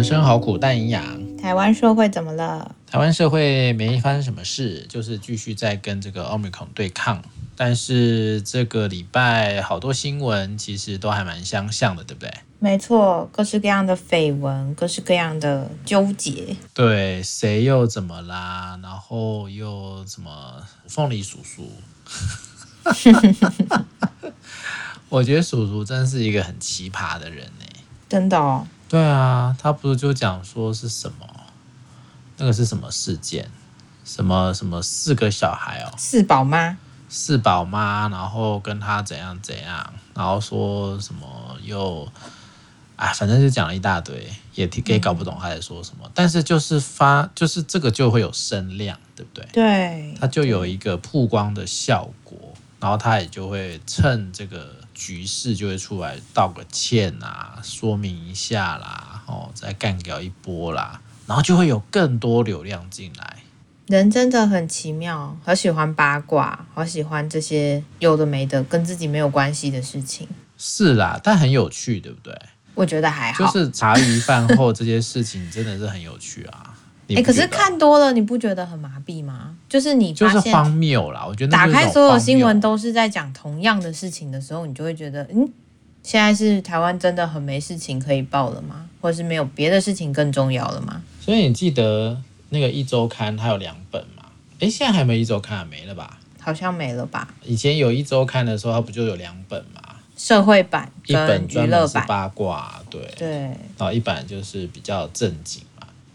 人生好苦，但营养。台湾社会怎么了？台湾社会没发生什么事，就是继续在跟这个 Omicron 对抗。但是这个礼拜好多新闻其实都还蛮相像的，对不对？没错，各式各样的绯闻，各式各样的纠结。对，谁又怎么啦？然后又怎么凤梨叔叔？我觉得叔叔真是一个很奇葩的人呢。真的哦。对啊，他不是就讲说是什么？那个是什么事件？什么什么四个小孩哦？四宝妈？四宝妈，然后跟他怎样怎样，然后说什么又，哎，反正就讲了一大堆，也也搞不懂他在说什么。嗯、但是就是发，就是这个就会有声量，对不对？对，他就有一个曝光的效果，然后他也就会趁这个。局势就会出来道个歉啊，说明一下啦，哦，再干掉一波啦，然后就会有更多流量进来。人真的很奇妙，好喜欢八卦，好喜欢这些有的没的跟自己没有关系的事情。是啦，但很有趣，对不对？我觉得还好，就是茶余饭后这些事情真的是很有趣啊。哎、欸，可是看多了，你不觉得很麻痹吗？就是你就是荒谬啦。我觉得打开所有新闻都是在讲同样的事情的时候，你就会觉得，嗯，现在是台湾真的很没事情可以报了吗？或者是没有别的事情更重要了吗？所以你记得那个一周刊它有两本吗？哎、欸，现在还没一周刊，没了吧？好像没了吧？以前有一周刊的时候，它不就有两本吗？社会版一本专门是八卦，对对，然后一版就是比较正经。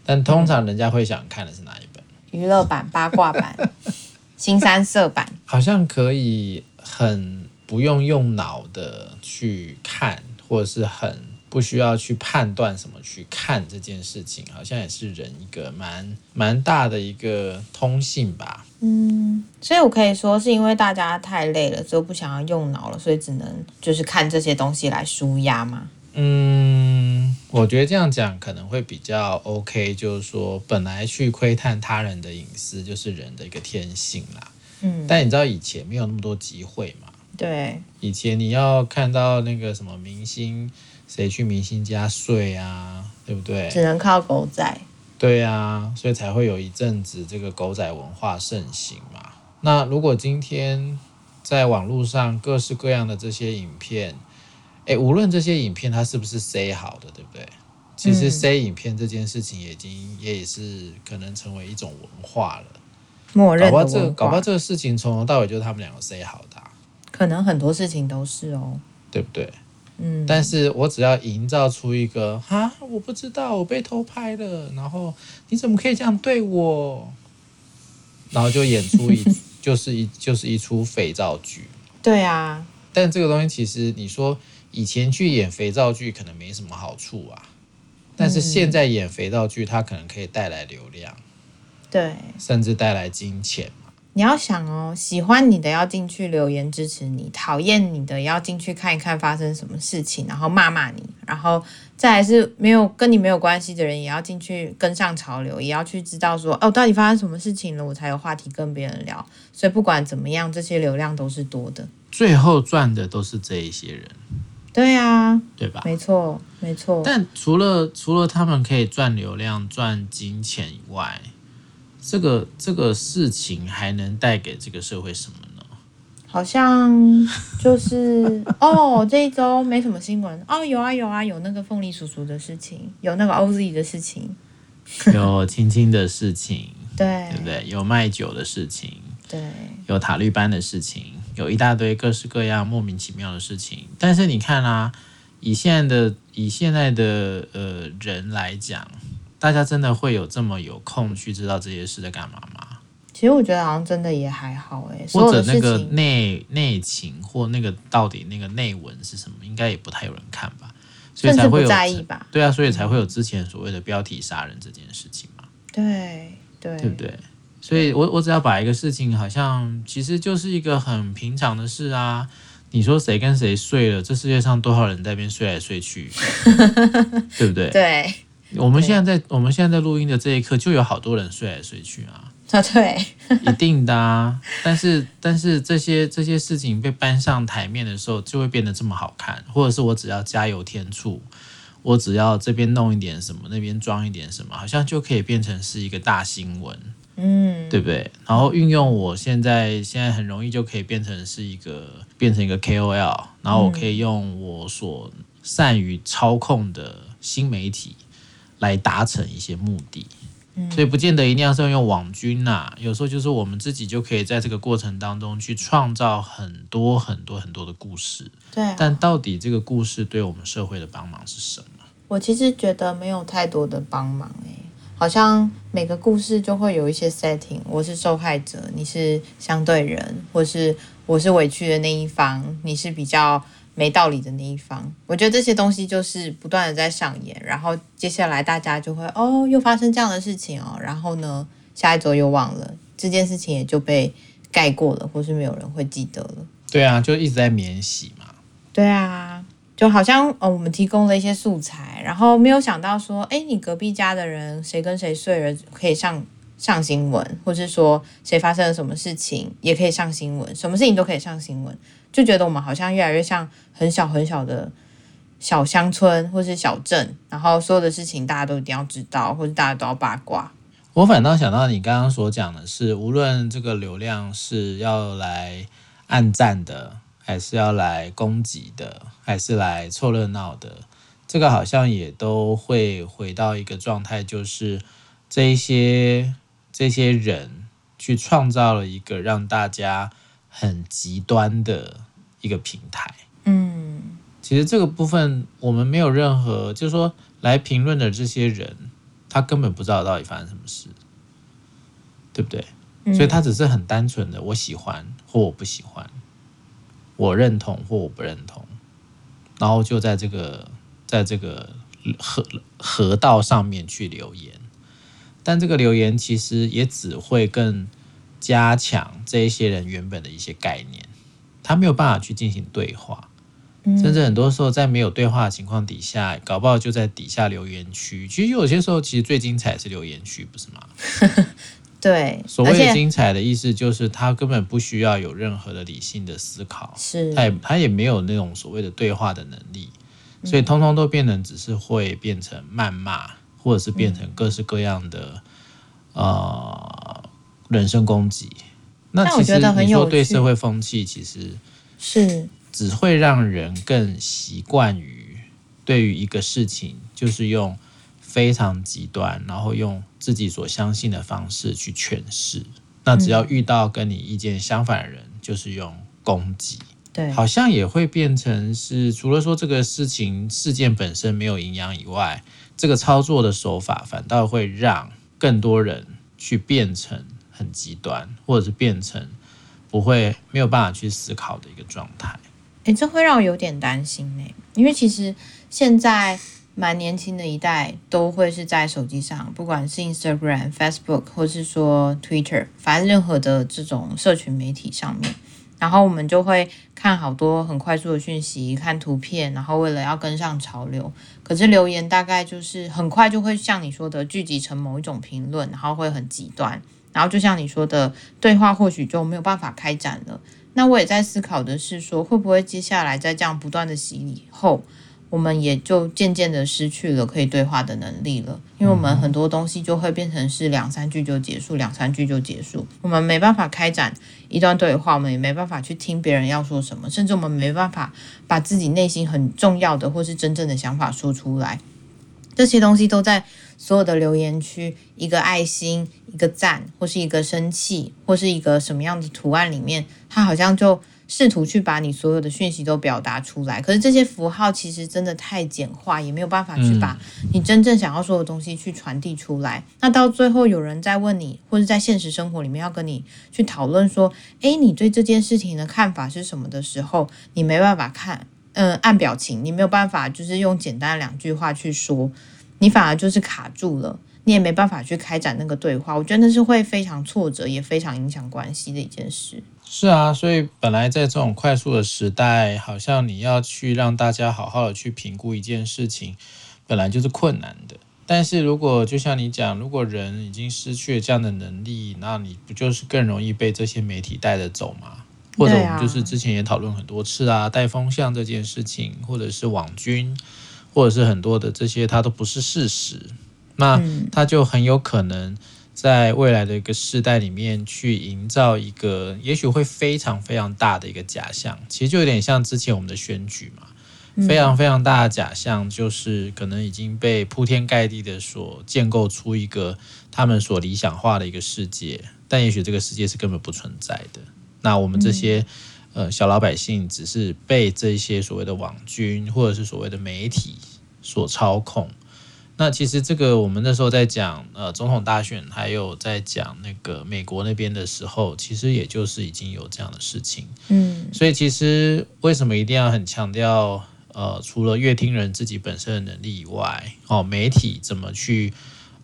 但通常人家会想看的是哪一本？娱乐版、八卦版、新三色版，好像可以很不用用脑的去看，或者是很不需要去判断什么去看这件事情，好像也是人一个蛮蛮大的一个通性吧。嗯，所以我可以说是因为大家太累了，就不想要用脑了，所以只能就是看这些东西来舒压嘛。嗯，我觉得这样讲可能会比较 OK，就是说本来去窥探他人的隐私就是人的一个天性啦。嗯，但你知道以前没有那么多机会嘛？对，以前你要看到那个什么明星谁去明星家睡啊，对不对？只能靠狗仔。对啊，所以才会有一阵子这个狗仔文化盛行嘛。那如果今天在网络上各式各样的这些影片，哎，无论这些影片它是不是塞好的，对不对？其实塞影片这件事情已经也是可能成为一种文化了。默认。搞不好这个，搞不好这个事情从头到尾就是他们两个塞好的啊。可能很多事情都是哦，对不对？嗯。但是我只要营造出一个哈，我不知道我被偷拍了，然后你怎么可以这样对我？然后就演出一 就是一就是一出肥皂剧。对啊。但这个东西其实你说。以前去演肥皂剧可能没什么好处啊，但是现在演肥皂剧，它可能可以带来流量，对，甚至带来金钱嘛。你要想哦，喜欢你的要进去留言支持你，讨厌你的要进去看一看发生什么事情，然后骂骂你，然后再来是没有跟你没有关系的人也要进去跟上潮流，也要去知道说哦，到底发生什么事情了，我才有话题跟别人聊。所以不管怎么样，这些流量都是多的，最后赚的都是这一些人。对啊，对吧？没错，没错。但除了除了他们可以赚流量、赚金钱以外，这个这个事情还能带给这个社会什么呢？好像就是哦，这一周没什么新闻 哦。有啊，有啊，有那个凤梨叔叔的事情，有那个 OZ 的事情，有青青的事情，对，对不对？有卖酒的事情，对，有塔绿班的事情。有一大堆各式各样莫名其妙的事情，但是你看啊，以现在的以现在的呃人来讲，大家真的会有这么有空去知道这些事在干嘛吗？其实我觉得好像真的也还好哎，或者那个内内情或那个到底那个内文是什么，应该也不太有人看吧，所以才会有在意吧？对啊，所以才会有之前所谓的标题杀人这件事情嘛。对对，对不对？所以我我只要把一个事情，好像其实就是一个很平常的事啊。你说谁跟谁睡了？这世界上多少人在那边睡来睡去，对不对？对。我们现在在我们现在在录音的这一刻，就有好多人睡来睡去啊。啊，对，一定的啊。但是但是这些这些事情被搬上台面的时候，就会变得这么好看，或者是我只要加油添醋，我只要这边弄一点什么，那边装一点什么，好像就可以变成是一个大新闻，嗯，对不对？然后运用我现在现在很容易就可以变成是一个变成一个 KOL，然后我可以用我所善于操控的新媒体来达成一些目的。所以不见得一定要是用网军呐、啊，有时候就是我们自己就可以在这个过程当中去创造很多很多很多的故事。对、啊，但到底这个故事对我们社会的帮忙是什么？我其实觉得没有太多的帮忙诶，好像每个故事就会有一些 setting，我是受害者，你是相对人，或是我是委屈的那一方，你是比较。没道理的那一方，我觉得这些东西就是不断的在上演，然后接下来大家就会哦，又发生这样的事情哦，然后呢，下一周又忘了这件事情，也就被盖过了，或是没有人会记得了。对啊，就一直在免洗嘛。对啊，就好像哦，我们提供了一些素材，然后没有想到说，哎，你隔壁家的人谁跟谁睡了可以上上新闻，或是说谁发生了什么事情也可以上新闻，什么事情都可以上新闻。就觉得我们好像越来越像很小很小的小乡村或是小镇，然后所有的事情大家都一定要知道，或者大家都要八卦。我反倒想到你刚刚所讲的是，无论这个流量是要来按赞的，还是要来攻击的，还是来凑热闹的，这个好像也都会回到一个状态，就是这一些这些人去创造了一个让大家很极端的。一个平台，嗯，其实这个部分我们没有任何，就是说来评论的这些人，他根本不知道到底发生什么事，对不对？所以他只是很单纯的，我喜欢或我不喜欢，我认同或我不认同，然后就在这个在这个河河道上面去留言，但这个留言其实也只会更加强这一些人原本的一些概念。他没有办法去进行对话，甚至很多时候在没有对话的情况底下，搞不好就在底下留言区。其实有些时候，其实最精彩是留言区，不是吗？对，所谓的精彩的意思就是他根本不需要有任何的理性的思考，是，他也他也没有那种所谓的对话的能力，所以通通都变成只是会变成谩骂，或者是变成各式各样的呃人身攻击。那其实你说对社会风气，其实是。只会让人更习惯于对于一个事情，就是用非常极端，然后用自己所相信的方式去诠释。那只要遇到跟你意见相反的人，就是用攻击。对，好像也会变成是除了说这个事情事件本身没有营养以外，这个操作的手法反倒会让更多人去变成。很极端，或者是变成不会没有办法去思考的一个状态。诶、欸，这会让我有点担心呢，因为其实现在蛮年轻的一代都会是在手机上，不管是 Instagram、Facebook，或是说 Twitter，反正任何的这种社群媒体上面，然后我们就会看好多很快速的讯息，看图片，然后为了要跟上潮流，可是留言大概就是很快就会像你说的聚集成某一种评论，然后会很极端。然后就像你说的，对话或许就没有办法开展了。那我也在思考的是说，会不会接下来在这样不断的洗礼后，我们也就渐渐的失去了可以对话的能力了？因为我们很多东西就会变成是两三句就结束，两三句就结束，我们没办法开展一段对话，我们也没办法去听别人要说什么，甚至我们没办法把自己内心很重要的或是真正的想法说出来。这些东西都在所有的留言区，一个爱心、一个赞，或是一个生气，或是一个什么样的图案里面，它好像就试图去把你所有的讯息都表达出来。可是这些符号其实真的太简化，也没有办法去把你真正想要说的东西去传递出来。那到最后有人在问你，或者在现实生活里面要跟你去讨论说：“诶，你对这件事情的看法是什么？”的时候，你没办法看。嗯，按表情，你没有办法，就是用简单的两句话去说，你反而就是卡住了，你也没办法去开展那个对话。我觉得那是会非常挫折，也非常影响关系的一件事。是啊，所以本来在这种快速的时代，好像你要去让大家好好的去评估一件事情，本来就是困难的。但是如果就像你讲，如果人已经失去了这样的能力，那你不就是更容易被这些媒体带着走吗？或者我们就是之前也讨论很多次啊，带风向这件事情，或者是网军，或者是很多的这些，它都不是事实。那它就很有可能在未来的一个世代里面去营造一个，也许会非常非常大的一个假象。其实就有点像之前我们的选举嘛，非常非常大的假象，就是可能已经被铺天盖地的所建构出一个他们所理想化的一个世界，但也许这个世界是根本不存在的。那我们这些呃小老百姓，只是被这些所谓的网军或者是所谓的媒体所操控。那其实这个我们那时候在讲呃总统大选，还有在讲那个美国那边的时候，其实也就是已经有这样的事情。嗯，所以其实为什么一定要很强调呃除了阅听人自己本身的能力以外，哦媒体怎么去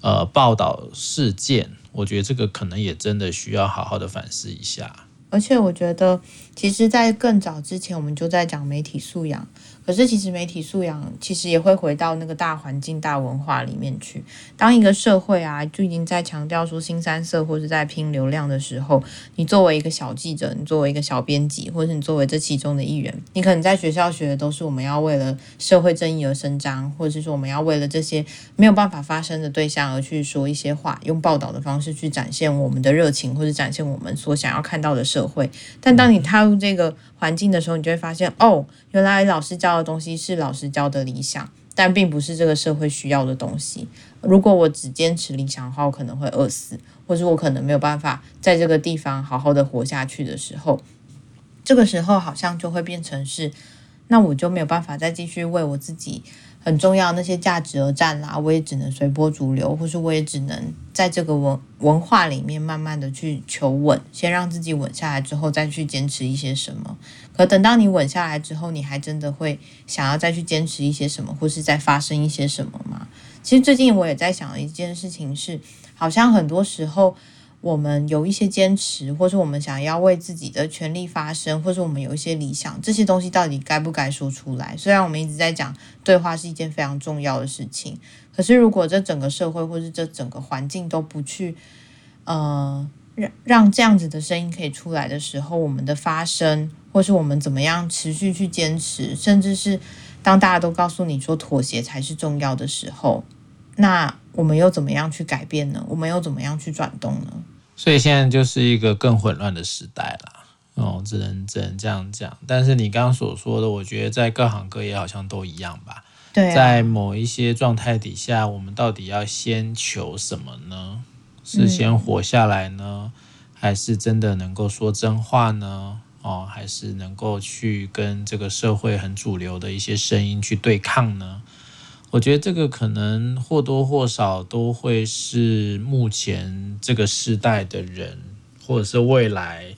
呃报道事件，我觉得这个可能也真的需要好好的反思一下。而且我觉得，其实，在更早之前，我们就在讲媒体素养。可是，其实媒体素养其实也会回到那个大环境、大文化里面去。当一个社会啊，就已经在强调说“新三色”或者在拼流量的时候，你作为一个小记者，你作为一个小编辑，或者你作为这其中的一员，你可能在学校学的都是我们要为了社会正义而伸张，或者是说我们要为了这些没有办法发声的对象而去说一些话，用报道的方式去展现我们的热情，或者展现我们所想要看到的社会。但当你踏入这个环境的时候，你就会发现，哦，原来老师教的东西是老师教的理想，但并不是这个社会需要的东西。如果我只坚持理想的话，我可能会饿死，或者我可能没有办法在这个地方好好的活下去的时候，这个时候好像就会变成是，那我就没有办法再继续为我自己。很重要那些价值而战啦，我也只能随波逐流，或是我也只能在这个文文化里面慢慢的去求稳，先让自己稳下来之后再去坚持一些什么。可等到你稳下来之后，你还真的会想要再去坚持一些什么，或是再发生一些什么吗？其实最近我也在想一件事情是，好像很多时候。我们有一些坚持，或是我们想要为自己的权利发声，或是我们有一些理想，这些东西到底该不该说出来？虽然我们一直在讲对话是一件非常重要的事情，可是如果这整个社会或是这整个环境都不去，呃，让让这样子的声音可以出来的时候，我们的发声，或是我们怎么样持续去坚持，甚至是当大家都告诉你说妥协才是重要的时候，那我们又怎么样去改变呢？我们又怎么样去转动呢？所以现在就是一个更混乱的时代啦，哦，只能只能这样讲。但是你刚刚所说的，我觉得在各行各业好像都一样吧？对啊。在某一些状态底下，我们到底要先求什么呢？是先活下来呢，嗯，还是真的能够说真话呢？哦，还是能够去跟这个社会很主流的一些声音去对抗呢？我觉得这个可能或多或少都会是目前这个时代的人，或者是未来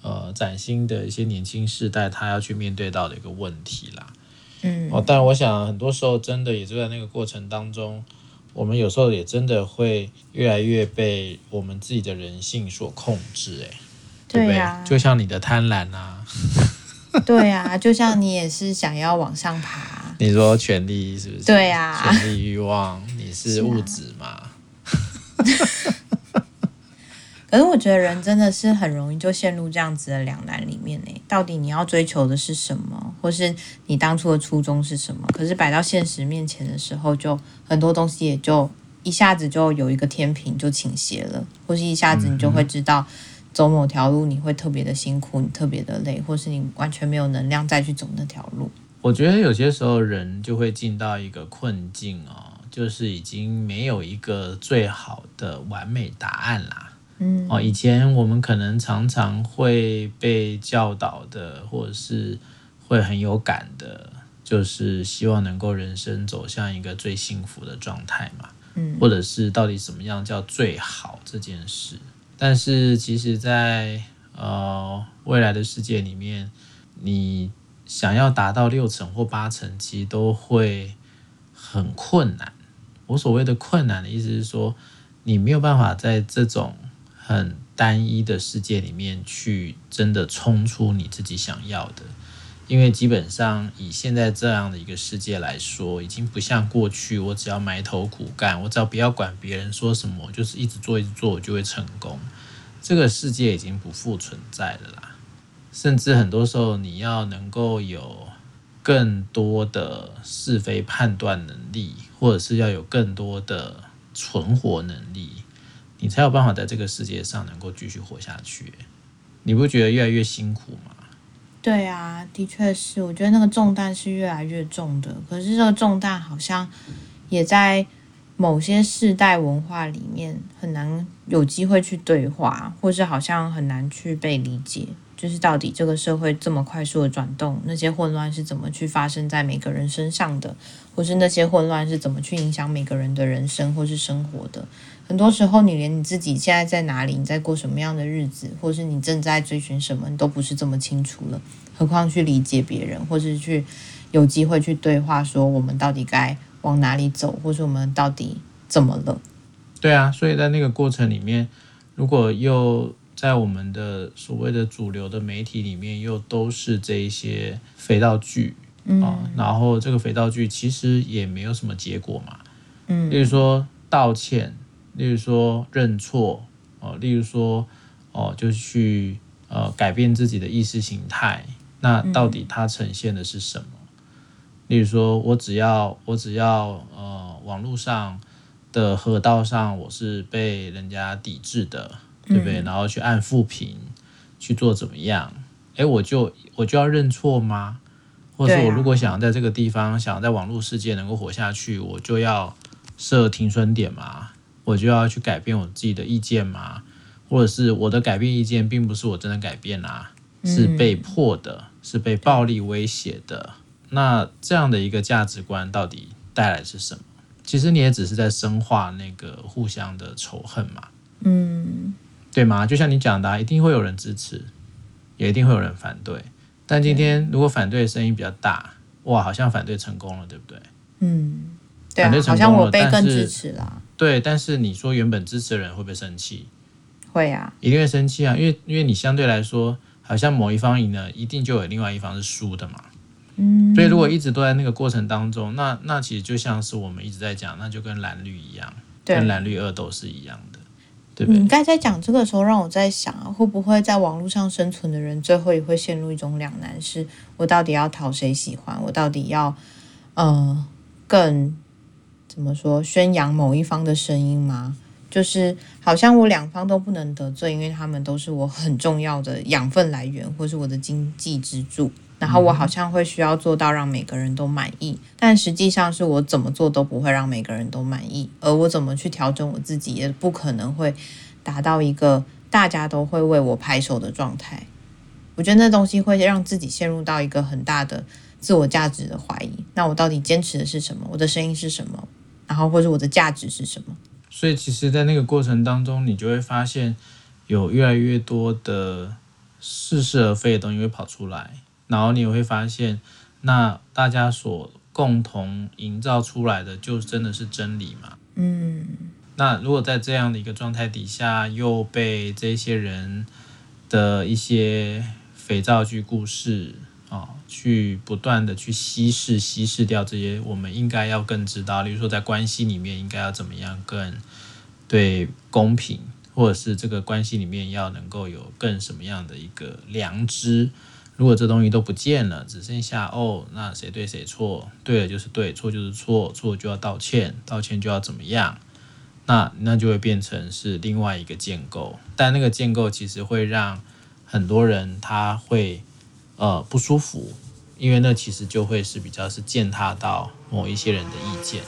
呃崭新的一些年轻世代，他要去面对到的一个问题啦。嗯，哦，但我想很多时候真的也就在那个过程当中，我们有时候也真的会越来越被我们自己的人性所控制，哎，对不对？就像你的贪婪啊，对啊，就像你也是想要往上爬。你说权力是不是？对呀、啊，权力欲望，你是物质嘛？可是我觉得人真的是很容易就陷入这样子的两难里面呢。到底你要追求的是什么，或是你当初的初衷是什么？可是摆到现实面前的时候，就很多东西也就一下子就有一个天平就倾斜了，或是一下子你就会知道走某条路你会特别的辛苦，你特别的累，或是你完全没有能量再去走那条路。我觉得有些时候人就会进到一个困境哦，就是已经没有一个最好的完美答案啦。嗯，哦，以前我们可能常常会被教导的，或者是会很有感的，就是希望能够人生走向一个最幸福的状态嘛。嗯，或者是到底什么样叫最好这件事？但是其实在，在呃未来的世界里面，你。想要达到六成或八成，其实都会很困难。我所谓的困难的意思是说，你没有办法在这种很单一的世界里面去真的冲出你自己想要的，因为基本上以现在这样的一个世界来说，已经不像过去，我只要埋头苦干，我只要不要管别人说什么，就是一直做一直做，我就会成功。这个世界已经不复存在了啦。甚至很多时候，你要能够有更多的是非判断能力，或者是要有更多的存活能力，你才有办法在这个世界上能够继续活下去。你不觉得越来越辛苦吗？对啊，的确是，我觉得那个重担是越来越重的。可是这个重担好像也在某些世代文化里面很难有机会去对话，或是好像很难去被理解。就是到底这个社会这么快速的转动，那些混乱是怎么去发生在每个人身上的，或是那些混乱是怎么去影响每个人的人生或是生活的？很多时候，你连你自己现在在哪里，你在过什么样的日子，或是你正在追寻什么，你都不是这么清楚了。何况去理解别人，或是去有机会去对话，说我们到底该往哪里走，或者我们到底怎么了？对啊，所以在那个过程里面，如果又在我们的所谓的主流的媒体里面，又都是这一些肥皂剧，嗯，然后这个肥皂剧其实也没有什么结果嘛，嗯，例如说道歉，例如说认错，哦，例如说哦，就去呃改变自己的意识形态，那到底它呈现的是什么？例如说我只要我只要呃网络上的河道上我是被人家抵制的。对不对？然后去按复评，去做怎么样？哎，我就我就要认错吗？或者说我如果想要在这个地方，想要在网络世界能够活下去，我就要设停损点吗？我就要去改变我自己的意见吗？或者是我的改变意见并不是我真的改变啊，是被迫的，是被暴力威胁的。那这样的一个价值观到底带来是什么？其实你也只是在深化那个互相的仇恨嘛。嗯。对吗？就像你讲的啊，一定会有人支持，也一定会有人反对。但今天如果反对的声音比较大，哇，好像反对成功了，对不对？嗯，对啊，反对成功了，好像我被更支持了。对，但是你说原本支持的人会不会生气？会啊，一定会生气啊，因为因为你相对来说，好像某一方赢了，一定就有另外一方是输的嘛。嗯，所以如果一直都在那个过程当中，那那其实就像是我们一直在讲，那就跟蓝绿一样，跟蓝绿二都是一样的。对你刚才讲这个时候，让我在想啊，会不会在网络上生存的人，最后也会陷入一种两难：是我到底要讨谁喜欢？我到底要，呃，更怎么说，宣扬某一方的声音吗？就是好像我两方都不能得罪，因为他们都是我很重要的养分来源，或是我的经济支柱。然后我好像会需要做到让每个人都满意，但实际上是我怎么做都不会让每个人都满意，而我怎么去调整我自己，也不可能会达到一个大家都会为我拍手的状态。我觉得那东西会让自己陷入到一个很大的自我价值的怀疑。那我到底坚持的是什么？我的声音是什么？然后或者我的价值是什么？所以其实，在那个过程当中，你就会发现有越来越多的似是而非的东西会跑出来。然后你也会发现，那大家所共同营造出来的，就真的是真理嘛？嗯。那如果在这样的一个状态底下，又被这些人的一些肥皂剧故事啊、去不断的去稀释、稀释掉这些我们应该要更知道，例如说在关系里面应该要怎么样更对公平，或者是这个关系里面要能够有更什么样的一个良知。如果这东西都不见了，只剩下哦，那谁对谁错？对了就是对，错就是错，错就要道歉，道歉就要怎么样？那那就会变成是另外一个建构，但那个建构其实会让很多人他会呃不舒服，因为那其实就会是比较是践踏到某一些人的意见。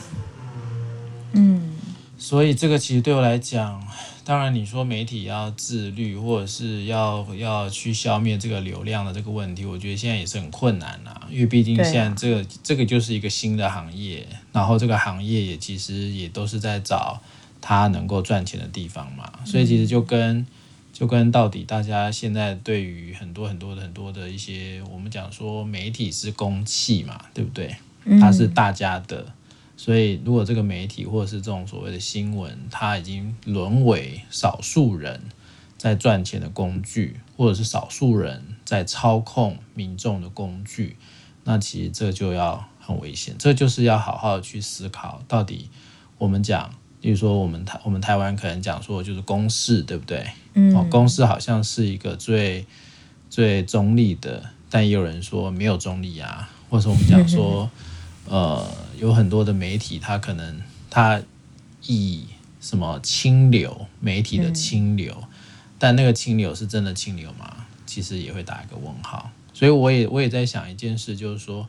嗯，所以这个其实对我来讲。当然，你说媒体要自律，或者是要要去消灭这个流量的这个问题，我觉得现在也是很困难呐。因为毕竟现在这个、啊、这个就是一个新的行业，然后这个行业也其实也都是在找它能够赚钱的地方嘛。所以其实就跟就跟到底大家现在对于很多很多的很多的一些，我们讲说媒体是公器嘛，对不对？它是大家的。所以，如果这个媒体或者是这种所谓的新闻，它已经沦为少数人在赚钱的工具，或者是少数人在操控民众的工具，那其实这就要很危险。这就是要好好的去思考，到底我们讲，例如说我们台我们台湾可能讲说就是公事，对不对？嗯，哦，公事好像是一个最最中立的，但也有人说没有中立啊。或者我们讲说，呃，有很多的媒体，它可能它以什么清流媒体的清流，但那个清流是真的清流吗？其实也会打一个问号。所以我也我也在想一件事，就是说，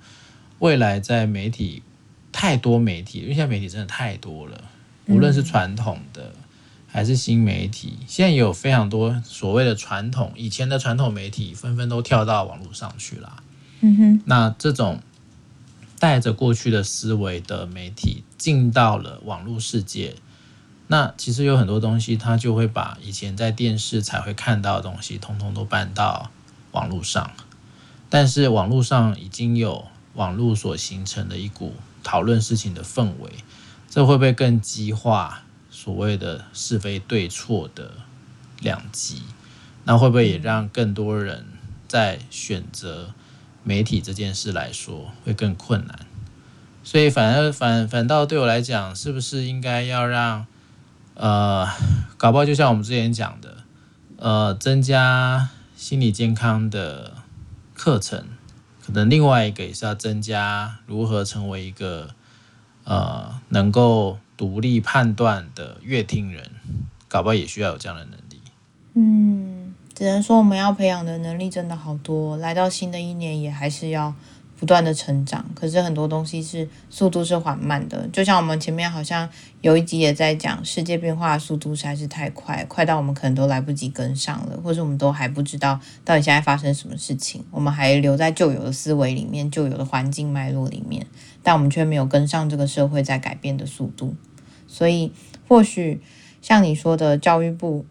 未来在媒体太多媒体，因为现在媒体真的太多了，无论是传统的还是新媒体，现在也有非常多所谓的传统以前的传统媒体纷纷都跳到网络上去了。嗯哼，那这种带着过去的思维的媒体进到了网络世界，那其实有很多东西，它就会把以前在电视才会看到的东西，通通都搬到网络上。但是网络上已经有网络所形成的一股讨论事情的氛围，这会不会更激化所谓的是非对错的两极？那会不会也让更多人在选择媒体这件事来说会更困难？所以反而反反倒对我来讲，是不是应该要让呃，搞不好就像我们之前讲的，呃，增加心理健康的。课程可能另外一个也是要增加如何成为一个呃能够独立判断的乐听人，搞不好也需要有这样的能力。嗯，只能说我们要培养的能力真的好多，来到新的一年也还是要。不断的成长，可是很多东西是速度是缓慢的，就像我们前面好像有一集也在讲，世界变化的速度实在是太快，快到我们可能都来不及跟上了，或者我们都还不知道到底现在发生什么事情，我们还留在旧有的思维里面、旧有的环境脉络里面，但我们却没有跟上这个社会在改变的速度，所以或许像你说的，教育部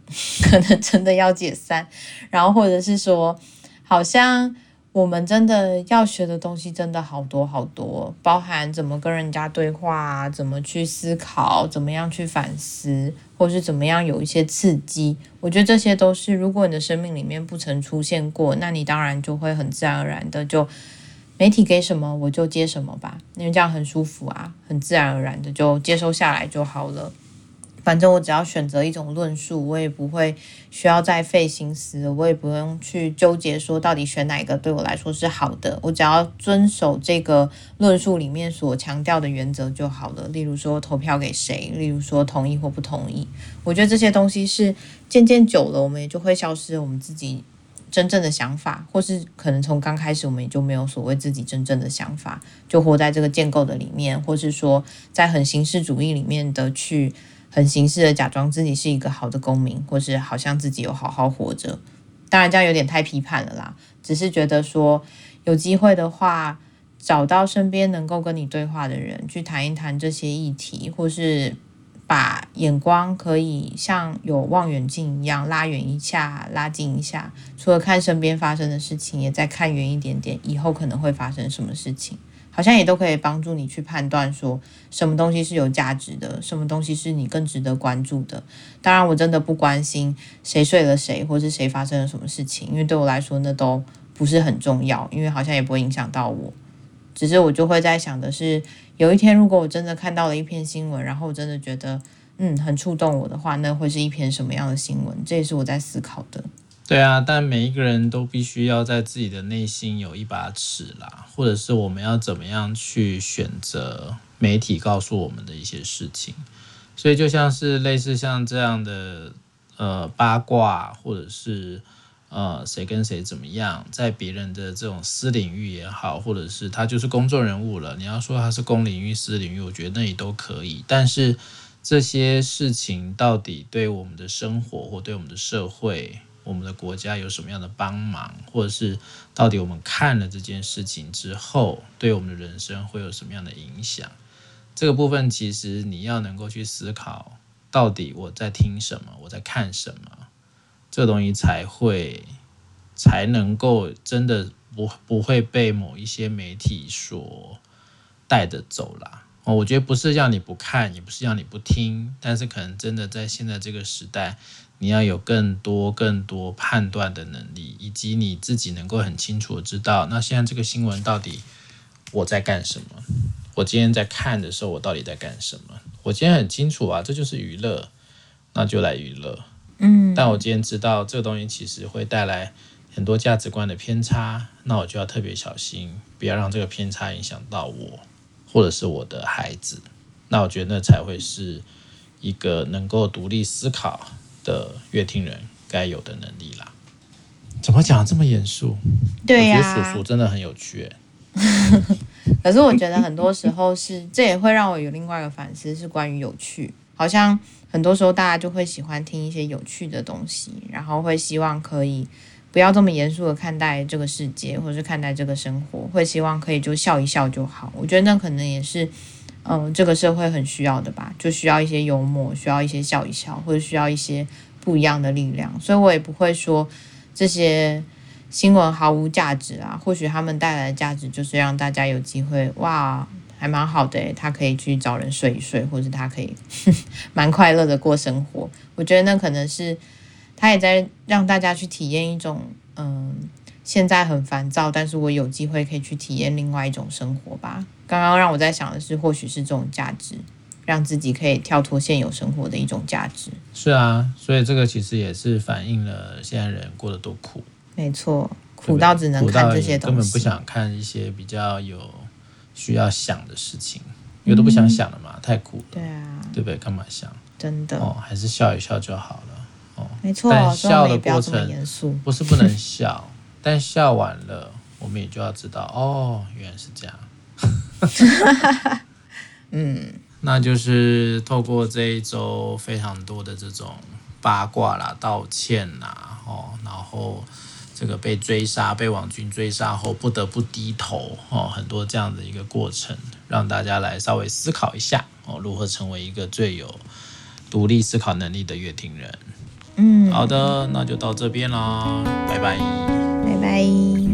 可能真的要解散，然后或者是说，好像。我们真的要学的东西真的好多好多，包含怎么跟人家对话啊，怎么去思考，怎么样去反思，或是怎么样有一些刺激。我觉得这些都是，如果你的生命里面不曾出现过，那你当然就会很自然而然的就媒体给什么我就接什么吧，因为这样很舒服啊，很自然而然的就接收下来就好了。反正我只要选择一种论述，我也不会需要再费心思，我也不用去纠结说到底选哪一个对我来说是好的。我只要遵守这个论述里面所强调的原则就好了。例如说投票给谁，例如说同意或不同意。我觉得这些东西是渐渐久了，我们也就会消失我们自己真正的想法，或是可能从刚开始我们也就没有所谓自己真正的想法，就活在这个建构的里面，或是说在很形式主义里面的去。很形式的假装自己是一个好的公民，或是好像自己有好好活着。当然这样有点太批判了啦，只是觉得说有机会的话，找到身边能够跟你对话的人，去谈一谈这些议题，或是把眼光可以像有望远镜一样拉远一下、拉近一下。除了看身边发生的事情，也再看远一点点，以后可能会发生什么事情。好像也都可以帮助你去判断，说什么东西是有价值的，什么东西是你更值得关注的。当然，我真的不关心谁睡了谁，或是谁发生了什么事情，因为对我来说那都不是很重要，因为好像也不会影响到我。只是我就会在想的是，有一天如果我真的看到了一篇新闻，然后我真的觉得嗯很触动我的话，那会是一篇什么样的新闻？这也是我在思考的。对啊，但每一个人都必须要在自己的内心有一把尺啦，或者是我们要怎么样去选择媒体告诉我们的一些事情。所以就像是类似像这样的呃八卦，或者是呃谁跟谁怎么样，在别人的这种私领域也好，或者是他就是公众人物了，你要说他是公领域、私领域，我觉得那也都可以。但是这些事情到底对我们的生活或对我们的社会，我们的国家有什么样的帮忙，或者是到底我们看了这件事情之后，对我们的人生会有什么样的影响？这个部分其实你要能够去思考，到底我在听什么，我在看什么，这东西才会才能够真的不不会被某一些媒体所带着走啦。哦，我觉得不是让你不看，也不是让你不听，但是可能真的在现在这个时代。你要有更多、更多判断的能力，以及你自己能够很清楚的知道，那现在这个新闻到底我在干什么？我今天在看的时候，我到底在干什么？我今天很清楚啊，这就是娱乐，那就来娱乐。嗯，但我今天知道这个东西其实会带来很多价值观的偏差，那我就要特别小心，不要让这个偏差影响到我，或者是我的孩子。那我觉得那才会是一个能够独立思考的乐听人该有的能力啦。怎么讲这么严肃？对呀、啊，我觉得叔叔真的很有趣。可是我觉得很多时候是，这也会让我有另外一个反思，是关于有趣。好像很多时候大家就会喜欢听一些有趣的东西，然后会希望可以不要这么严肃的看待这个世界，或者是看待这个生活，会希望可以就笑一笑就好。我觉得那可能也是，嗯、这个社会很需要的吧，就需要一些幽默，需要一些笑一笑，或者需要一些不一样的力量。所以我也不会说这些。新闻毫无价值啊，或许他们带来的价值就是让大家有机会，哇，还蛮好的，他可以去找人睡一睡，或者他可以 蛮快乐的过生活。我觉得那可能是他也在让大家去体验一种，嗯，现在很烦躁，但是我有机会可以去体验另外一种生活吧。刚刚让我在想的是，或许是这种价值，让自己可以跳脱现有生活的一种价值。是啊，所以这个其实也是反映了现在人过得多苦。没错，苦到只能看这些东西，根本不想看一些比较有需要想的事情，因为都不想想了嘛，嗯、太苦了。对啊，对不对？干嘛想？真的哦，还是笑一笑就好了。哦，没错，但笑的过程不是不能笑，但笑完了，我们也就要知道，哦，原来是这样。嗯，那就是透过这一周非常多的这种八卦啦、道歉啦，哦，然后。这个被追杀、被网军追杀后不得不低头哦，很多这样的一个过程，让大家来稍微思考一下哦，如何成为一个最有独立思考能力的乐听人。嗯，好的，那就到这边啦，拜拜，拜拜。